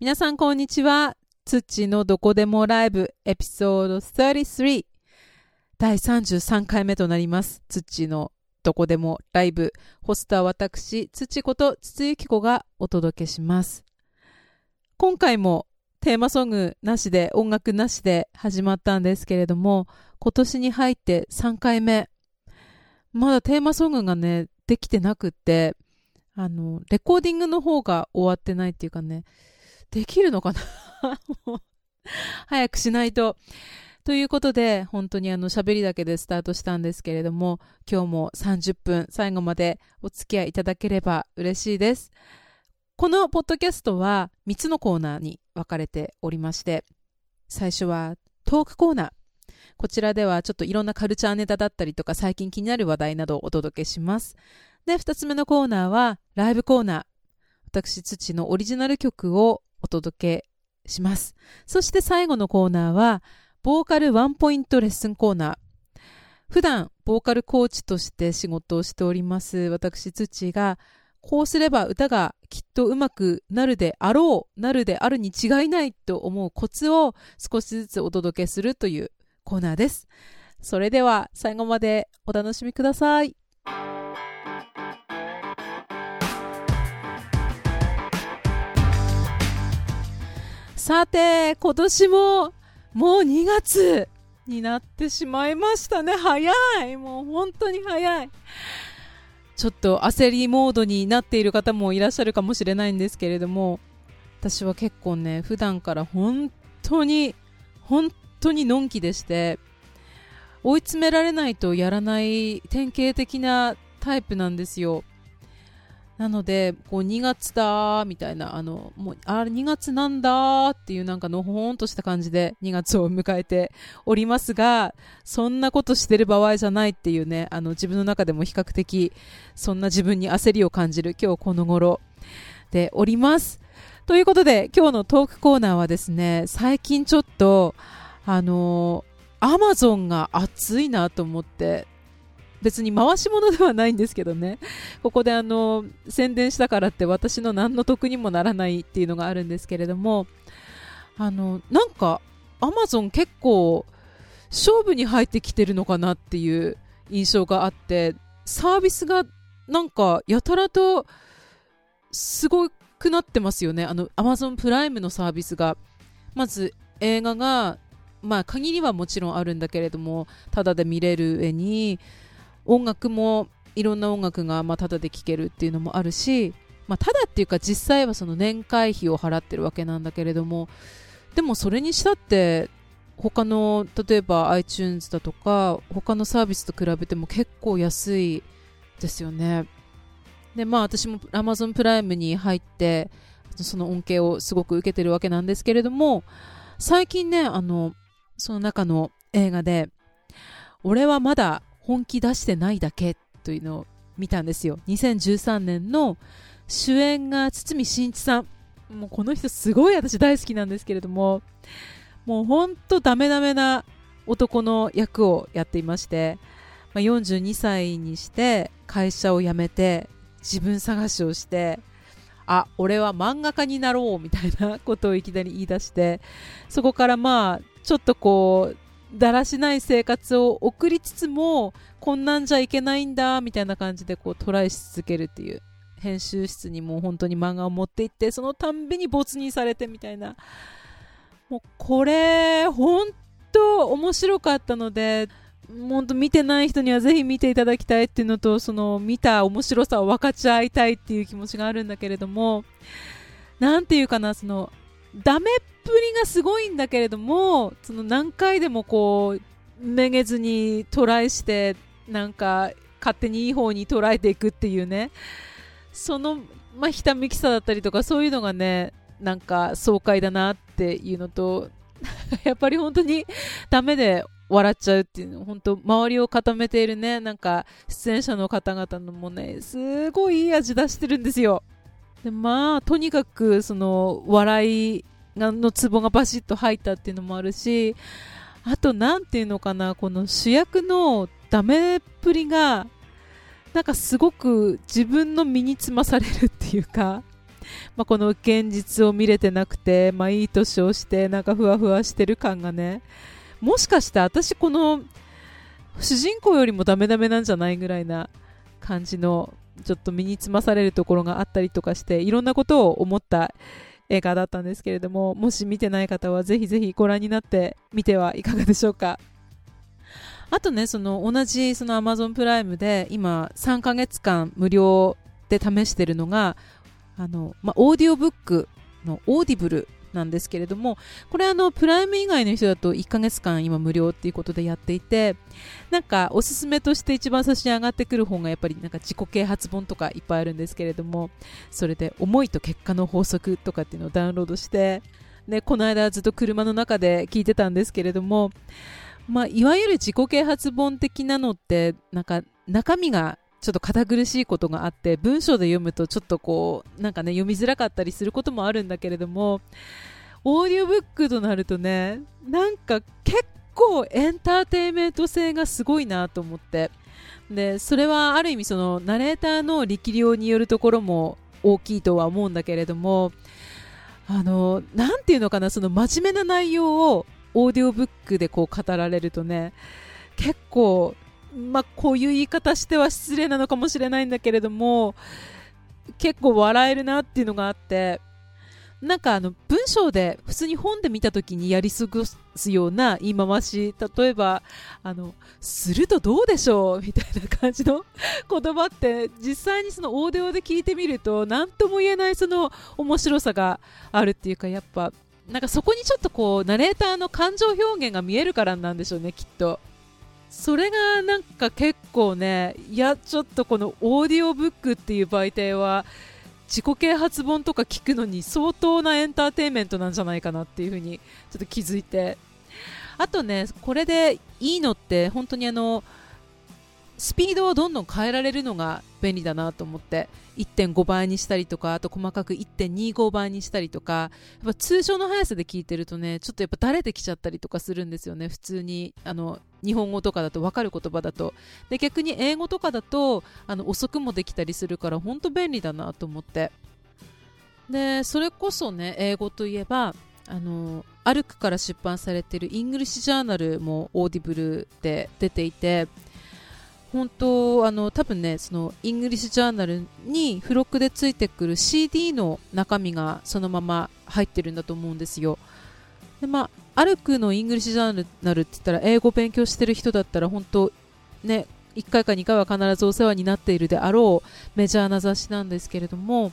皆さんこんにちは。土のどこでもライブエピソード33第33回目となります。土のどこでもライブホストは私、土子と筒ゆき子がお届けします。今回もテーマソングなしで音楽なしで始まったんですけれども今年に入って3回目まだテーマソングがねできてなくってあのレコーディングの方が終わってないっていうかねできるのかな？早くしないと。ということで、本当にあの喋りだけでスタートしたんですけれども、今日も30分最後までお付き合いいただければ嬉しいです。このポッドキャストは3つのコーナーに分かれておりまして、最初はトークコーナー。こちらではちょっといろんなカルチャーネタだったりとか最近気になる話題などをお届けします。で、2つ目のコーナーはライブコーナー。私、土のオリジナル曲をお届けします。そして最後のコーナーは、ボーカルワンポイントレッスンコーナー。普段、ボーカルコーチとして仕事をしております、私、土が、こうすれば歌がきっと上手くなるであろう、なるであるに違いないと思うコツを少しずつお届けするというコーナーです。それでは最後までお楽しみください。さて、今年ももう2月になってしまいましたね。早い。もう本当に早い。ちょっと焦りモードになっている方もいらっしゃるかもしれないんですけれども、私は結構ね、普段から本当に、本当にのんきでして、追い詰められないとやらない典型的なタイプなんですよ。なので、こう2月だーみたいな、あの、もう、あれ2月なんだーっていうなんかのほほんとした感じで2月を迎えておりますが、そんなことしてる場合じゃないっていうね、あの自分の中でも比較的そんな自分に焦りを感じる今日この頃でおります。ということで、今日のトークコーナーはですね、最近ちょっと、あのアマゾンが熱いなと思って、別に回し物ではないんですけどね、ここであの宣伝したからって私の何の得にもならないっていうのがあるんですけれども、あのなんかアマゾン結構勝負に入ってきてるのかなっていう印象があって、サービスがなんかやたらとすごくなってますよね。あのアマゾンプライムのサービスが。まず映画がまあ限りはもちろんあるんだけれども、ただで見れる上に、音楽もいろんな音楽がまあタダで聴けるっていうのもあるし、まあ、ただっていうか実際はその年会費を払ってるわけなんだけれどもでもそれにしたって他の例えば iTunes だとか他のサービスと比べても結構安いですよね。でまあ私も Amazon プライムに入ってその恩恵をすごく受けてるわけなんですけれども最近ねあのその中の映画で俺はまだ本気出してないだけというのを見たんですよ。2013年の主演が堤真一さん。もうこの人すごい私大好きなんですけれども。もうほんとダメダメな男の役をやっていまして、まあ、42歳にして会社を辞めて自分探しをしてあ俺は漫画家になろうみたいなことをいきなり言い出して。そこからまあちょっとこうだらしない生活を送りつつもこんなんじゃいけないんだみたいな感じでこうトライし続けるっていう編集室にもう本当に漫画を持って行ってそのたんびに没入されてみたいなもうこれ本当面白かったので本当見てない人にはぜひ見ていただきたいっていうのとその見た面白さを分かち合いたいっていう気持ちがあるんだけれどもなんていうかなそのダメっぷりがすごいんだけれどもその何回でもこうめげずにトライしてなんか勝手にいい方に捉えていくっていうね。その、まあ、ひたむきさだったりとかそういうのがねなんか爽快だなっていうのと やっぱり本当にダメで笑っちゃうっていうの。本当周りを固めているねなんか出演者の方々のもねすごいいい味出してるんですよ。でまあとにかくその笑いのツボがバシッと入ったっていうのもあるしあと何ていうのかなこの主役のダメっぷりがなんかすごく自分の身につまされるっていうかまあ、この現実を見れてなくて、まあ、いい年をしてなんかふわふわしてる感がねもしかして私この主人公よりもダメダメなんじゃないぐらいな感じのちょっと身につまされるところがあったりとかしていろんなことを思った映画だったんですけれどももし見てない方はぜひぜひご覧になってみてはいかがでしょうか。あとねその同じその Amazon プライムで今3ヶ月間無料で試してるのがあの、まあ、オーディオブックの Audible なんですけれどもこれあのプライム以外の人だと1ヶ月間今無料っていうことでやっていてなんかおすすめとして一番最初に上がってくる本がやっぱりなんか自己啓発本とかいっぱいあるんですけれどもそれで思いと結果の法則とかっていうのをダウンロードしてでこの間ずっと車の中で聞いてたんですけれどもまあ、いわゆる自己啓発本的なのってなんか中身がちょっと堅苦しいことがあって文章で読むとちょっとこうなんかね読みづらかったりすることもあるんだけれどもオーディオブックとなるとねなんか結構エンターテインメント性がすごいなと思って。でそれはある意味そのナレーターの力量によるところも大きいとは思うんだけれどもあのなんていうのかなその真面目な内容をオーディオブックでこう語られるとね結構まあ、こういう言い方しては失礼なのかもしれないんだけれども結構笑えるなっていうのがあってなんかあの文章で普通に本で見た時にやり過ごすような言い回し例えばあのするとどうでしょうみたいな感じの 言葉って実際にそのオーディオで聞いてみると何とも言えないその面白さがあるっていうかやっぱなんかそこにちょっとこうナレーターの感情表現が見えるからなんでしょうねきっと。それがなんか結構ねいやちょっとこのオーディオブックっていう媒体は自己啓発本とか聞くのに相当なエンターテインメントなんじゃないかなっていうふうにちょっと気づいて。あとねこれでいいのって本当にあのスピードをどんどん変えられるのが便利だなと思って1.5倍にしたりとかあと細かく1.25倍にしたりとかやっぱ通常の速さで聞いてるとねちょっとやっぱだれてきちゃったりとかするんですよね。普通にあの日本語とかだと分かる言葉だと。で逆に英語とかだとあの遅くもできたりするから本当便利だなと思って。でそれこそね英語といえばあのアルクから出版されている English Journal も Audible で出ていて本当あの多分ねそのイングリッシュジャーナルに付録でついてくる CD の中身がそのまま入ってるんだと思うんですよ。でまあアルクのイングリッシュジャーナルって言ったら英語勉強してる人だったら本当ね1回か2回は必ずお世話になっているであろうメジャーな雑誌なんですけれども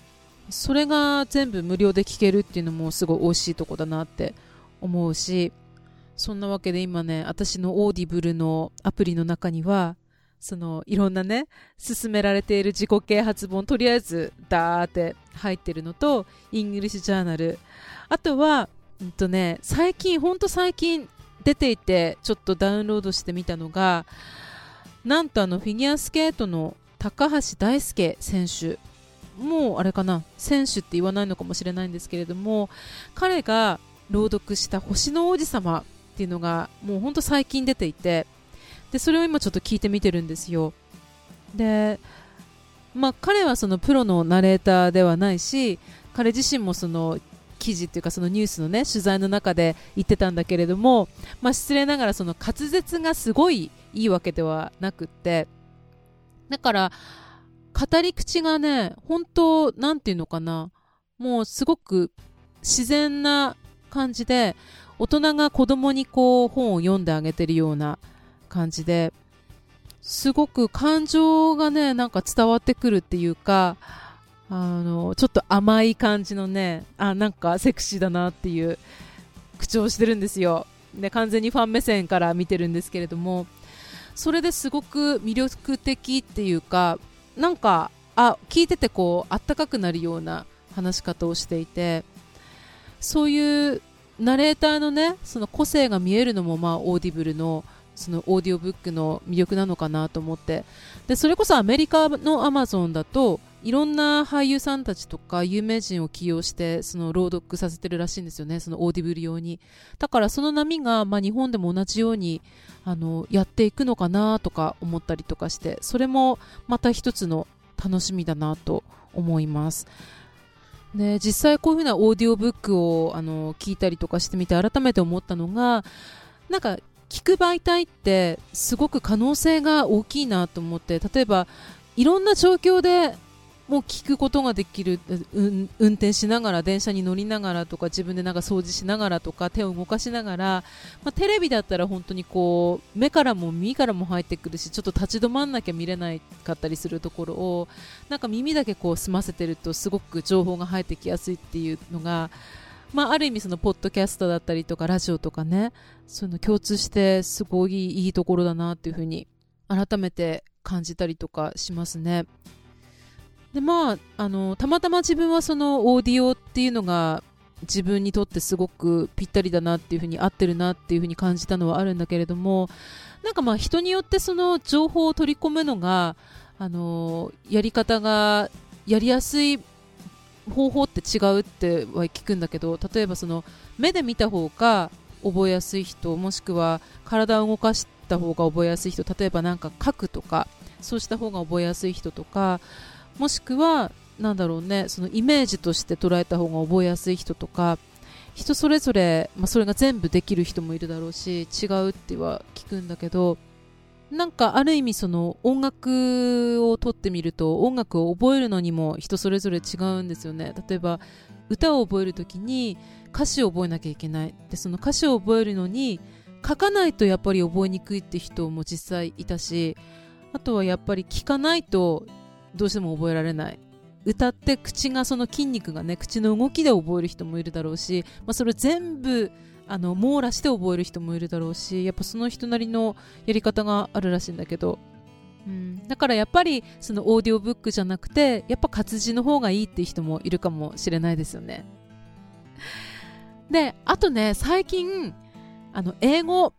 それが全部無料で聴けるっていうのもすごい美味しいとこだなって思うしそんなわけで今ね私のオーディブルのアプリの中にはそのいろんなね勧められている自己啓発本とりあえずダーって入ってるのとイングリッシュジャーナル。あとは、うんとね、最近ほんと最近出ていてちょっとダウンロードしてみたのがなんとあのフィギュアスケートの高橋大輔選手。もうあれかな選手って言わないのかもしれないんですけれども彼が朗読した「星の王子様」っていうのがもうほんと最近出ていてでそれを今ちょっと聞いてみてるんですよ。でまあ彼はそのプロのナレーターではないし彼自身もその記事っていうかそのニュースのね取材の中で言ってたんだけれども、まあ、失礼ながらその滑舌がすごいいいわけではなくってだから語り口がね本当なんていうのかなもうすごく自然な感じで大人が子供にこう本を読んであげてるような感じですごく感情がねなんか伝わってくるっていうかあのちょっと甘い感じのねあなんかセクシーだなっていう口調してるんですよ。で完全にファン目線から見てるんですけれどもそれですごく魅力的っていうかなんかあ聞いててこうあったかくなるような話し方をしていてそういうナレーターのねその個性が見えるのもまあオーディブルのそのオーディオブックの魅力なのかなと思って。でそれこそアメリカのアマゾンだといろんな俳優さんたちとか有名人を起用してその朗読させてるらしいんですよね。そのオーディブル用に。だからその波が、まあ、日本でも同じようにあのやっていくのかなとか思ったりとかしてそれもまた一つの楽しみだなと思います。で実際こういうふうなオーディオブックをあの聞いたりとかしてみて改めて思ったのがなんか聞く媒体ってすごく可能性が大きいなと思って例えばいろんな状況でもう聞くことができる、うん、運転しながら電車に乗りながらとか自分でなんか掃除しながらとか手を動かしながら、まあ、テレビだったら本当にこう目からも耳からも入ってくるしちょっと立ち止まんなきゃ見れないかったりするところをなんか耳だけこう済ませてるとすごく情報が入ってきやすいっていうのが、まあ、ある意味そのポッドキャストだったりとかラジオとかねその共通してすごいいいところだなっていうふうに改めて感じたりとかしますね。でまあ、あのたまたま自分はそのオーディオっていうのが自分にとってすごくぴったりだなっていうふうに合ってるなっていうふうに感じたのはあるんだけれどもなんかまあ人によってその情報を取り込むのがあのやり方がやりやすい方法って違うっては聞くんだけど例えばその目で見た方が覚えやすい人もしくは体を動かした方が覚えやすい人例えばなんか書くとかそうした方が覚えやすい人とかもしくはなんだろうねそのイメージとして捉えた方が覚えやすい人とか人それぞれ、まあ、それが全部できる人もいるだろうし違うっては聞くんだけどなんかある意味その音楽をとってみると音楽を覚えるのにも人それぞれ違うんですよね。例えば歌を覚えるときに歌詞を覚えなきゃいけない。でその歌詞を覚えるのに書かないとやっぱり覚えにくいって人も実際いたしあとはやっぱり聞かないとどうしても覚えられない。歌って口がその筋肉がね口の動きで覚える人もいるだろうし、まあ、それ全部あの網羅して覚える人もいるだろうしやっぱその人なりのやり方があるらしいんだけど、うん、だからやっぱりそのオーディオブックじゃなくてやっぱ活字の方がいいっていう人もいるかもしれないですよね。であとね最近あの英語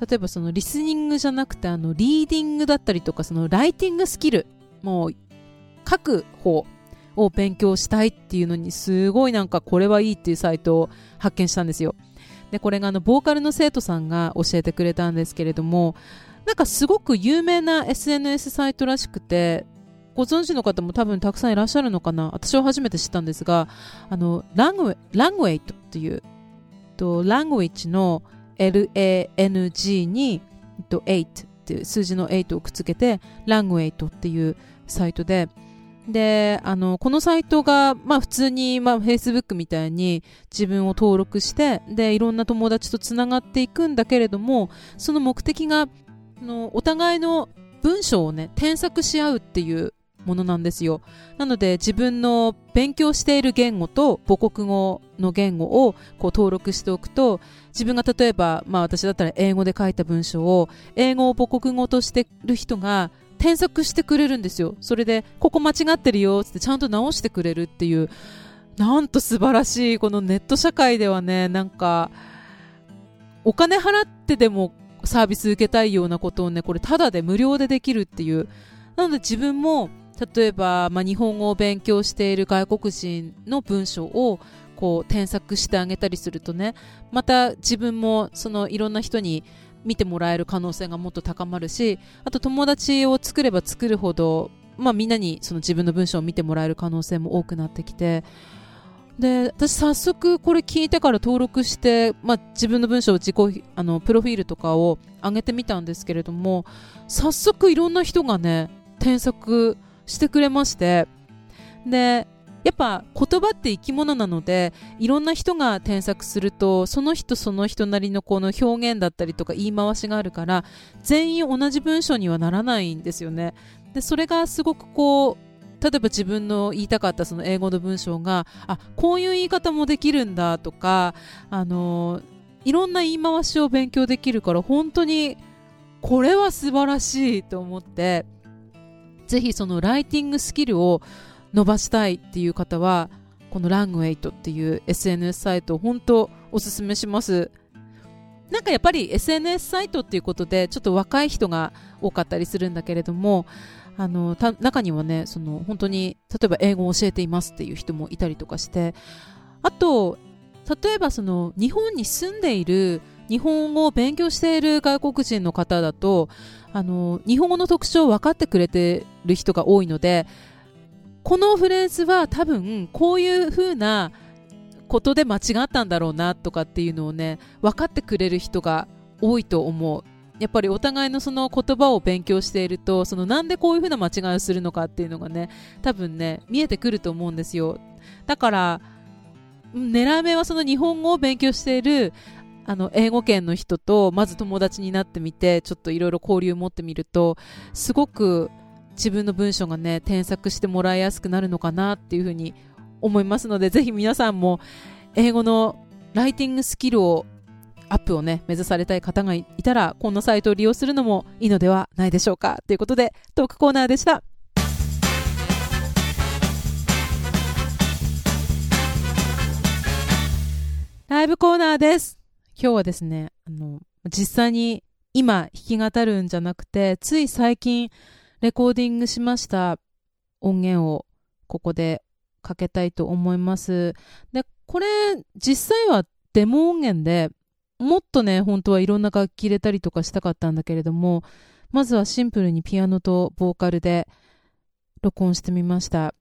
例えばそのリスニングじゃなくてあのリーディングだったりとかそのライティングスキルもう書く方を勉強したいっていうのにすごいなんかこれはいいっていうサイトを発見したんですよ。で、これがあの、ボーカルの生徒さんが教えてくれたんですけれども、なんかすごく有名な SNS サイトらしくて、ご存知の方も多分たくさんいらっしゃるのかな？私は初めて知ったんですが、あの、ラングラングウェイトっていう、と、ラングウェイチの LANG に、8っていう数字の8をくっつけて、ラングウェイトっていうサイトで、で、あの、このサイトが、まあ普通に、まあ Facebook みたいに自分を登録して、で、いろんな友達とつながっていくんだけれども、その目的が、のお互いの文章をね、添削し合うっていうものなんですよ。なので自分の勉強している言語と母国語の言語をこう登録しておくと、自分が例えば、まあ私だったら英語で書いた文章を英語を母国語としてる人が添削してくれるんですよ。それで、ここ間違ってるよってちゃんと直してくれるっていう、なんと素晴らしい、このネット社会ではね、なんか、お金払ってでもサービス受けたいようなことをね、これただで無料でできるっていう。なので自分も、例えば、まあ、日本語を勉強している外国人の文章をこう添削してあげたりするとねまた自分もそのいろんな人に見てもらえる可能性がもっと高まるしあと友達を作れば作るほど、まあ、みんなにその自分の文章を見てもらえる可能性も多くなってきてで私早速これ聞いてから登録して、まあ、自分の文章を自己あのプロフィールとかを上げてみたんですけれども早速いろんな人がね添削してくれましてでやっぱ言葉って生き物なのでいろんな人が添削するとその人その人なりのこの表現だったりとか言い回しがあるから全員同じ文章にはならないんですよね。でそれがすごくこう例えば自分の言いたかったその英語の文章があこういう言い方もできるんだとかあのいろんな言い回しを勉強できるから本当にこれは素晴らしいと思ってぜひそのライティングスキルを伸ばしたいっていう方はこのラングウェイトっていう SNS サイト本当おすすめします。なんかやっぱり SNS サイトっていうことでちょっと若い人が多かったりするんだけれどもあの中にはねその本当に例えば英語を教えていますっていう人もいたりとかしてあと例えばその日本に住んでいる日本語を勉強している外国人の方だとあの日本語の特徴を分かってくれてる人が多いのでこのフレーズは多分こういう風なことで間違ったんだろうなとかっていうのをね分かってくれる人が多いと思う。やっぱりお互いのその言葉を勉強しているとそのなんでこういう風な間違いをするのかっていうのがね多分ね見えてくると思うんですよ。だから狙い目はその日本語を勉強しているあの英語圏の人とまず友達になってみてちょっといろいろ交流を持ってみるとすごく自分の文章がね添削してもらいやすくなるのかなっていうふうに思いますのでぜひ皆さんも英語のライティングスキルをアップをね目指されたい方がいたらこのサイトを利用するのもいいのではないでしょうか。ということでトークコーナーでした。ライブコーナーです。今日はですねあの実際に今弾き語るんじゃなくてつい最近レコーディングしました音源をここでかけたいと思います。で、これ実際はデモ音源でもっとね、本当はいろんな楽器入れたりとかしたかったんだけれども、まずはシンプルにピアノとボーカルで録音してみました。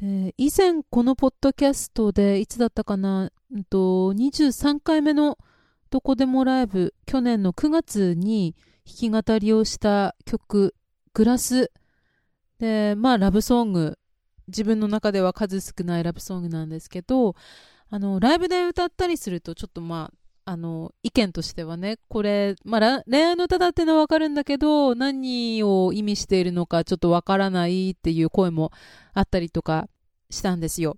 で以前このポッドキャストでいつだったかな、うんと、23回目のどこでもライブ、去年の9月に弾き語りをした曲グラスで、まあ、ラブソング。自分の中では数少ないラブソングなんですけど、あの、ライブで歌ったりすると、ちょっとまあ、あの、意見としてはね、これ、まあ、恋愛の歌だってのはわかるんだけど、何を意味しているのかちょっとわからないっていう声もあったりとかしたんですよ。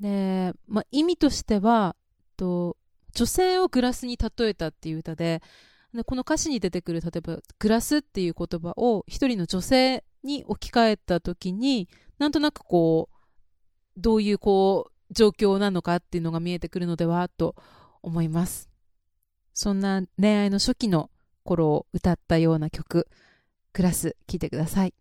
で、まあ、意味としては、と、女性をグラスに例えたっていう歌で、でこの歌詞に出てくる例えば「グラス」っていう言葉を一人の女性に置き換えた時になんとなくこうどういうこう状況なのかっていうのが見えてくるのではと思います。そんな恋愛の初期の頃を歌ったような曲「グラス」聴いてください。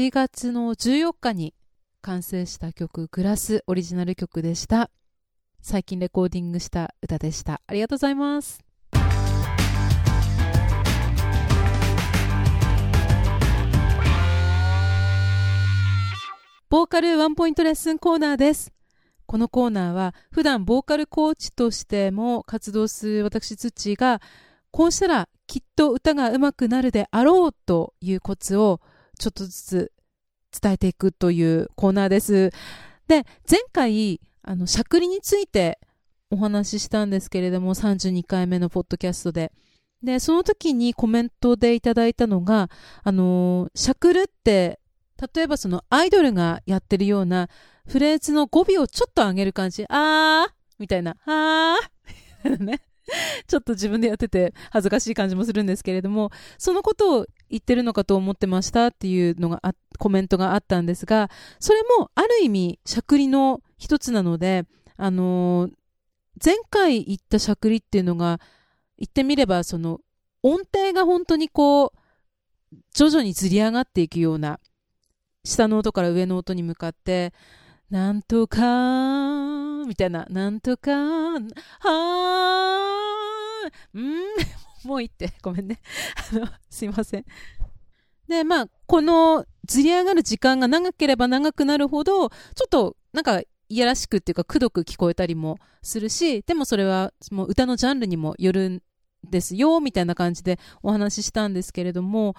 4月の14日に完成した曲「グラス」オリジナル曲でした。最近レコーディングした歌でした。ありがとうございます。ボーカルワンポイントレッスンコーナーです。このコーナーは普段ボーカルコーチとしても活動する私土がこうしたらきっと歌が上手くなるであろうというコツをちょっとずつ伝えていくというコーナーです。で、前回、あの、しゃくりについてお話ししたんですけれども、32回目のポッドキャストで。で、その時にコメントでいただいたのが、あのー、しゃくるって、例えばそのアイドルがやってるようなフレーズの語尾をちょっと上げる感じ、あーみたいな、あーね。ちょっと自分でやってて恥ずかしい感じもするんですけれども、そのことを言ってるのかと思ってましたっていうのがコメントがあったんですが、それもある意味、しゃくりの一つなので、あのー、前回言ったしゃくりっていうのが、言ってみれば、その、音程が本当にこう、徐々にずり上がっていくような、下の音から上の音に向かって、なんとかみたいな、なんとかはーん、もういいって、ごめんね。あの、すいません。で、まあ、このずり上がる時間が長ければ長くなるほど、ちょっと、なんか、いやらしくっていうか、くどく聞こえたりもするし、でもそれは、もう歌のジャンルにもよるんですよ、みたいな感じでお話ししたんですけれども、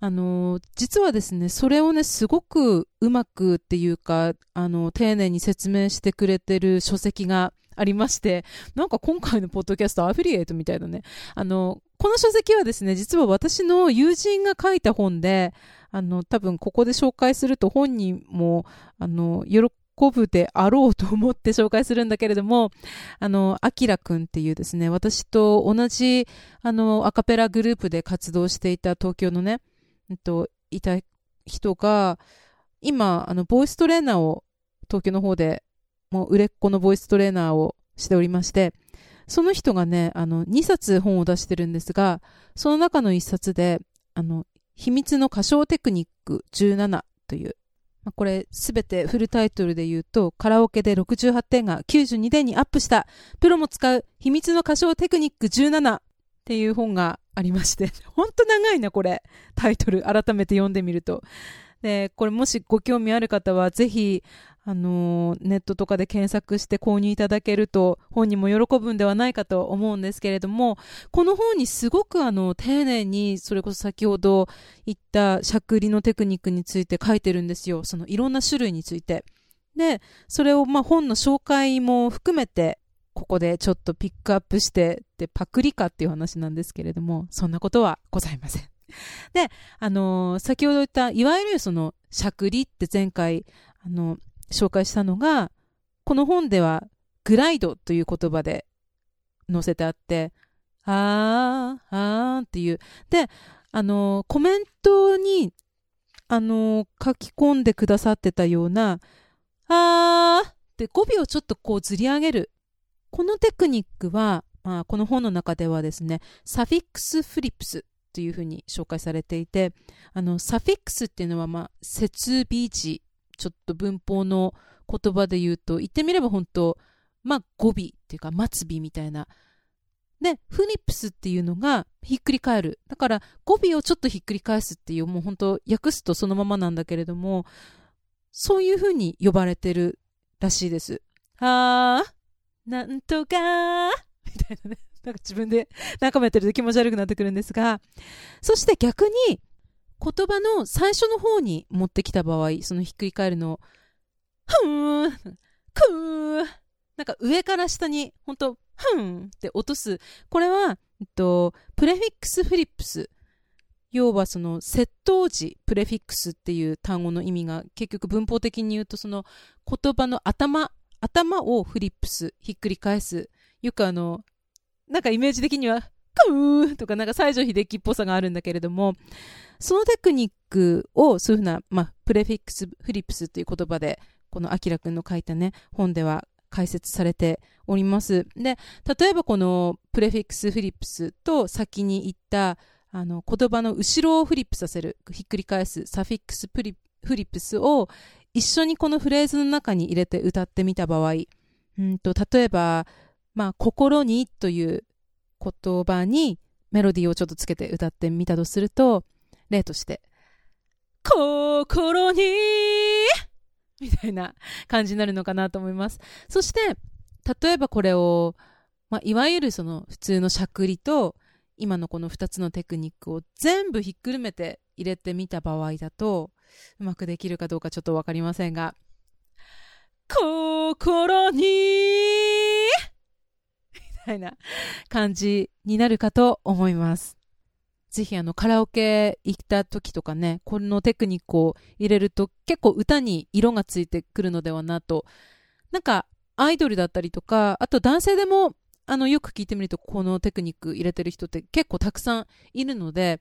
あの、実はですね、それをね、すごくうまくっていうか、あの、丁寧に説明してくれてる書籍がありまして、なんか今回のポッドキャストアフィリエイトみたいなね、あの、この書籍はですね、実は私の友人が書いた本で、あの、多分ここで紹介すると本人も、あの、喜ぶであろうと思って紹介するんだけれども、あの、アキラくんっていうですね、私と同じ、あの、アカペラグループで活動していた東京のね、えっと、いた人が、今、あの、ボイストレーナーを東京の方で、もう売れっ子のボイストレーナーをしておりまして、その人がね、あの、2冊本を出してるんですが、その中の1冊で、あの、秘密の歌唱テクニック17という、まあ、これすべてフルタイトルで言うと、カラオケで68点が92点にアップした、プロも使う秘密の歌唱テクニック17っていう本がありまして、ほんと長いな、これ。タイトル、改めて読んでみると。で、これもしご興味ある方は、ぜひ、あの、ネットとかで検索して購入いただけると、本人も喜ぶんではないかと思うんですけれども、この本にすごくあの、丁寧に、それこそ先ほど言ったしゃくりのテクニックについて書いてるんですよ。そのいろんな種類について。で、それをまあ本の紹介も含めてここでちょっとピックアップしてでパクリかっていう話なんですけれども、そんなことはございません。で、あのー、先ほど言った、いわゆるその、しゃくりって前回、あの、紹介したのが、この本では、グライドという言葉で載せてあって、あー、あーっていう。で、あのー、コメントに、あのー、書き込んでくださってたような、あーって語尾をちょっとこうずり上げるこのテクニックは、まあ、この本の中ではですね、サフィックスフリップスというふうに紹介されていて、あの、サフィックスっていうのは、まあ、設備字、ちょっと文法の言葉で言うと、言ってみれば本当、まあ、語尾っていうか、末尾みたいな。で、フリップスっていうのがひっくり返る。だから、語尾をちょっとひっくり返すっていう、もう本当、訳すとそのままなんだけれども、そういうふうに呼ばれてるらしいです。はー、なんとかみたいなね。なんか自分で 仲間やってると気持ち悪くなってくるんですが、そして逆に言葉の最初の方に持ってきた場合、そのひっくり返るのを、ふーん、くーなんか上から下に、ほんと、ふんって落とす。これは、えっと、プレフィックスフリップス。要はその、窃盗時、プレフィックスっていう単語の意味が、結局文法的に言うと、その言葉の頭頭をフリップス、ひっくり返す。よくあの、なんかイメージ的には、クーとかなんか西城秀樹っぽさがあるんだけれども、そのテクニックをそういうふうな、まあ、プレフィックス、フリップスという言葉で、このアキラくんの書いたね、本では解説されております。で、例えばこのプレフィックスフリップスと先に言った、あの言葉の後ろをフリップさせるひっくり返すサフィックスプリフリップスを一緒にこのフレーズの中に入れて歌ってみた場合うんと例えば、まあ、心にという言葉にメロディーをちょっとつけて歌ってみたとすると例として心にみたいな感じになるのかなと思います。そして、例えばこれを、まあ、いわゆるその普通のしゃくりと、今のこの2つのテクニックを全部ひっくるめて入れてみた場合だと、うまくできるかどうかちょっとわかりませんが、心にたいな感じになるかと思います。ぜひあのカラオケ行った時とかね、このテクニックを入れると結構歌に色がついてくるのではなと。なんかアイドルだったりとか、あと男性でもあのよく聞いてみるとこのテクニック入れてる人って結構たくさんいるので、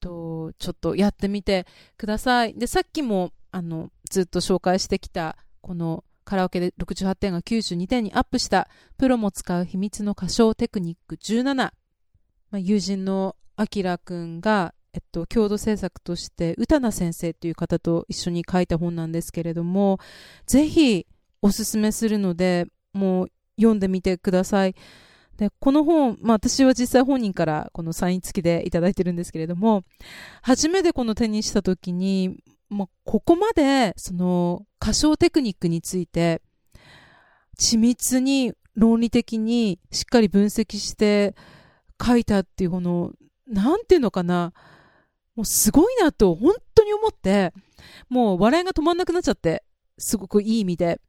とちょっとやってみてください。で、さっきもあのずっと紹介してきたこのカラオケで68点が92点にアップしたプロも使う秘密の歌唱テクニック17。まあ、友人のあきらくんが、えっと、共同制作として、歌名先生という方と一緒に書いた本なんですけれども、ぜひおすすめするので、もう読んでみてください。で、この本、まあ私は実際本人からこのサイン付きでいただいてるんですけれども、初めてこの手にした時に、まあ、ここまでその歌唱テクニックについて緻密に論理的にしっかり分析して書いたっていうこのなんていうのかな、もうすごいなと本当に思って、もう笑いが止まんなくなっちゃって、すごくいい意味で。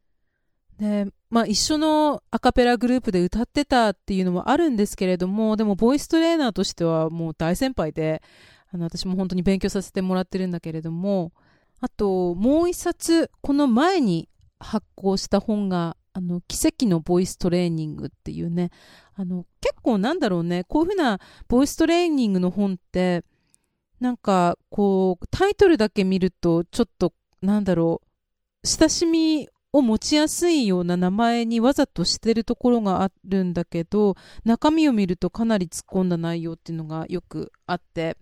で、まあ一緒のアカペラグループで歌ってたっていうのもあるんですけれども、でもボイストレーナーとしてはもう大先輩で、あの私も本当に勉強させてもらってるんだけれども、あともう一冊、この前に発行した本があの、奇跡のボイストレーニングっていうね、あの、結構なんだろうね、こういうふうなボイストレーニングの本って、なんか、こう、タイトルだけ見ると、ちょっと、なんだろう、親しみを持ちやすいような名前にわざとしてるところがあるんだけど、中身を見るとかなり突っ込んだ内容っていうのがよくあって、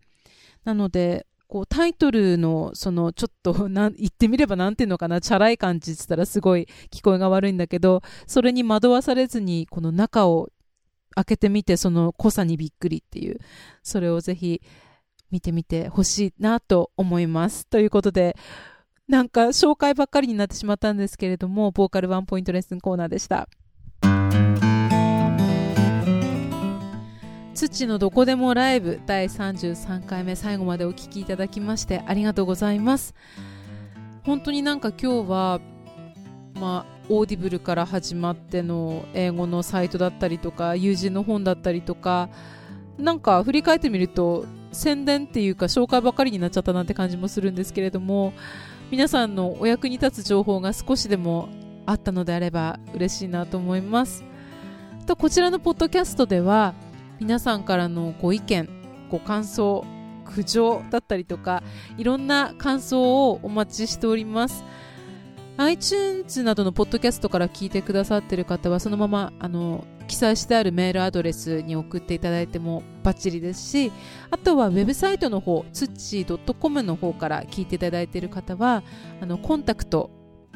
なので、こうタイトルのそのちょっと な言ってみればなんていうのかなチャラい感じって言ったらすごい聞こえが悪いんだけどそれに惑わされずにこの中を開けてみてその濃さにびっくりっていうそれをぜひ見てみてほしいなと思いますということでなんか紹介ばっかりになってしまったんですけれどもボーカルワンポイントレッスンコーナーでした。土のどこでもライブ第33回目最後までお聴きいただきましてありがとうございます。本当になんか今日はまあオーディブルから始まっての英語のサイトだったりとか友人の本だったりとかなんか振り返ってみると宣伝っていうか紹介ばかりになっちゃったなって感じもするんですけれども皆さんのお役に立つ情報が少しでもあったのであれば嬉しいなと思います。とこちらのポッドキャストでは皆さんからのご意見ご感想苦情だったりとかいろんな感想をお待ちしております。iTunes などのポッドキャストから聞いてくださっている方はそのままあの記載してあるメールアドレスに送っていただいてもバッチリですしあとはウェブサイトの方ツッチー .com の方から聞いていただいている方はあのコンタクト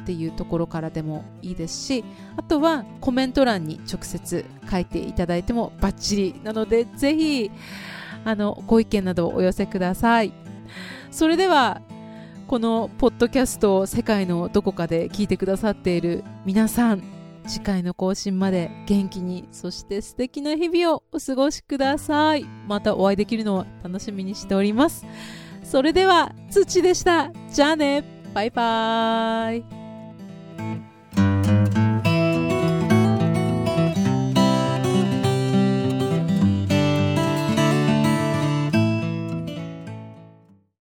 っていうところからでもいいですしあとはコメント欄に直接書いていただいてもバッチリなのでぜひあのご意見などお寄せください。それではこのポッドキャストを世界のどこかで聞いてくださっている皆さん次回の更新まで元気にそして素敵な日々をお過ごしください。またお会いできるのを楽しみにしております。それでは土でした。じゃあね。バイバーイ。thank you